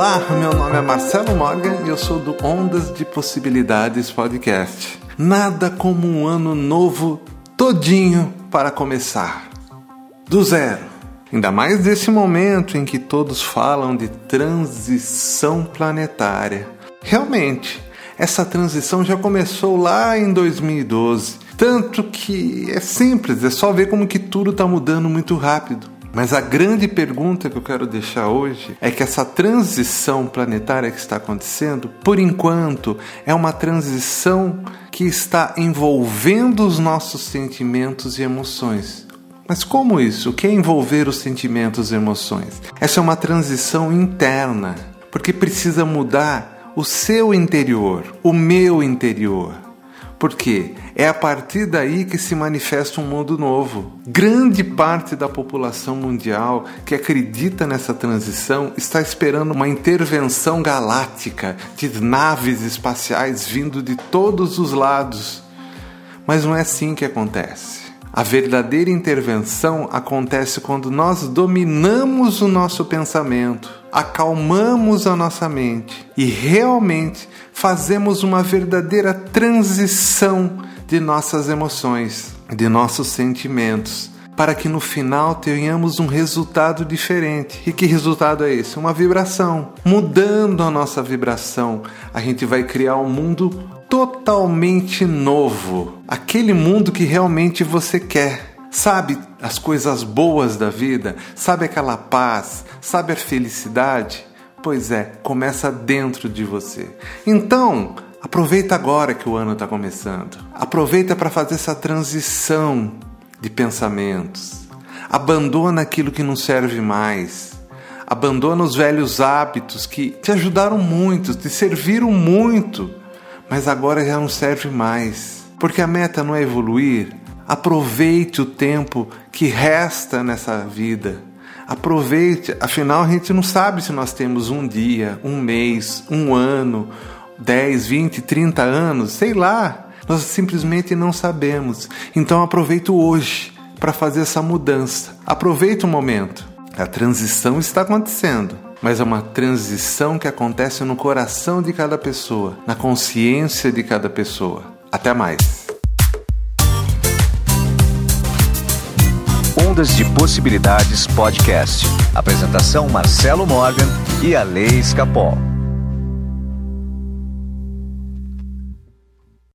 Olá, meu nome é Marcelo Morgan e eu sou do Ondas de Possibilidades Podcast. Nada como um ano novo todinho para começar. Do zero. Ainda mais nesse momento em que todos falam de transição planetária. Realmente, essa transição já começou lá em 2012. Tanto que é simples, é só ver como que tudo está mudando muito rápido. Mas a grande pergunta que eu quero deixar hoje é que essa transição planetária que está acontecendo, por enquanto, é uma transição que está envolvendo os nossos sentimentos e emoções. Mas como isso? O que é envolver os sentimentos e emoções? Essa é uma transição interna, porque precisa mudar o seu interior, o meu interior. Porque é a partir daí que se manifesta um mundo novo. Grande parte da população mundial que acredita nessa transição está esperando uma intervenção galáctica de naves espaciais vindo de todos os lados. Mas não é assim que acontece. A verdadeira intervenção acontece quando nós dominamos o nosso pensamento, acalmamos a nossa mente e realmente fazemos uma verdadeira transição de nossas emoções, de nossos sentimentos, para que no final tenhamos um resultado diferente. E que resultado é esse? Uma vibração. Mudando a nossa vibração, a gente vai criar um mundo totalmente novo, aquele mundo que realmente você quer. Sabe as coisas boas da vida? Sabe aquela paz? Sabe a felicidade? Pois é, começa dentro de você. Então, aproveita agora que o ano está começando. Aproveita para fazer essa transição de pensamentos. Abandona aquilo que não serve mais. Abandona os velhos hábitos que te ajudaram muito, te serviram muito mas agora já não serve mais. Porque a meta não é evoluir. Aproveite o tempo que resta nessa vida. Aproveite, afinal a gente não sabe se nós temos um dia, um mês, um ano, 10, 20, 30 anos, sei lá. Nós simplesmente não sabemos. Então aproveite hoje para fazer essa mudança. Aproveite o momento. A transição está acontecendo mas é uma transição que acontece no coração de cada pessoa, na consciência de cada pessoa. Até mais. Ondas de Possibilidades Podcast. Apresentação Marcelo Morgan e a Lei Escapol.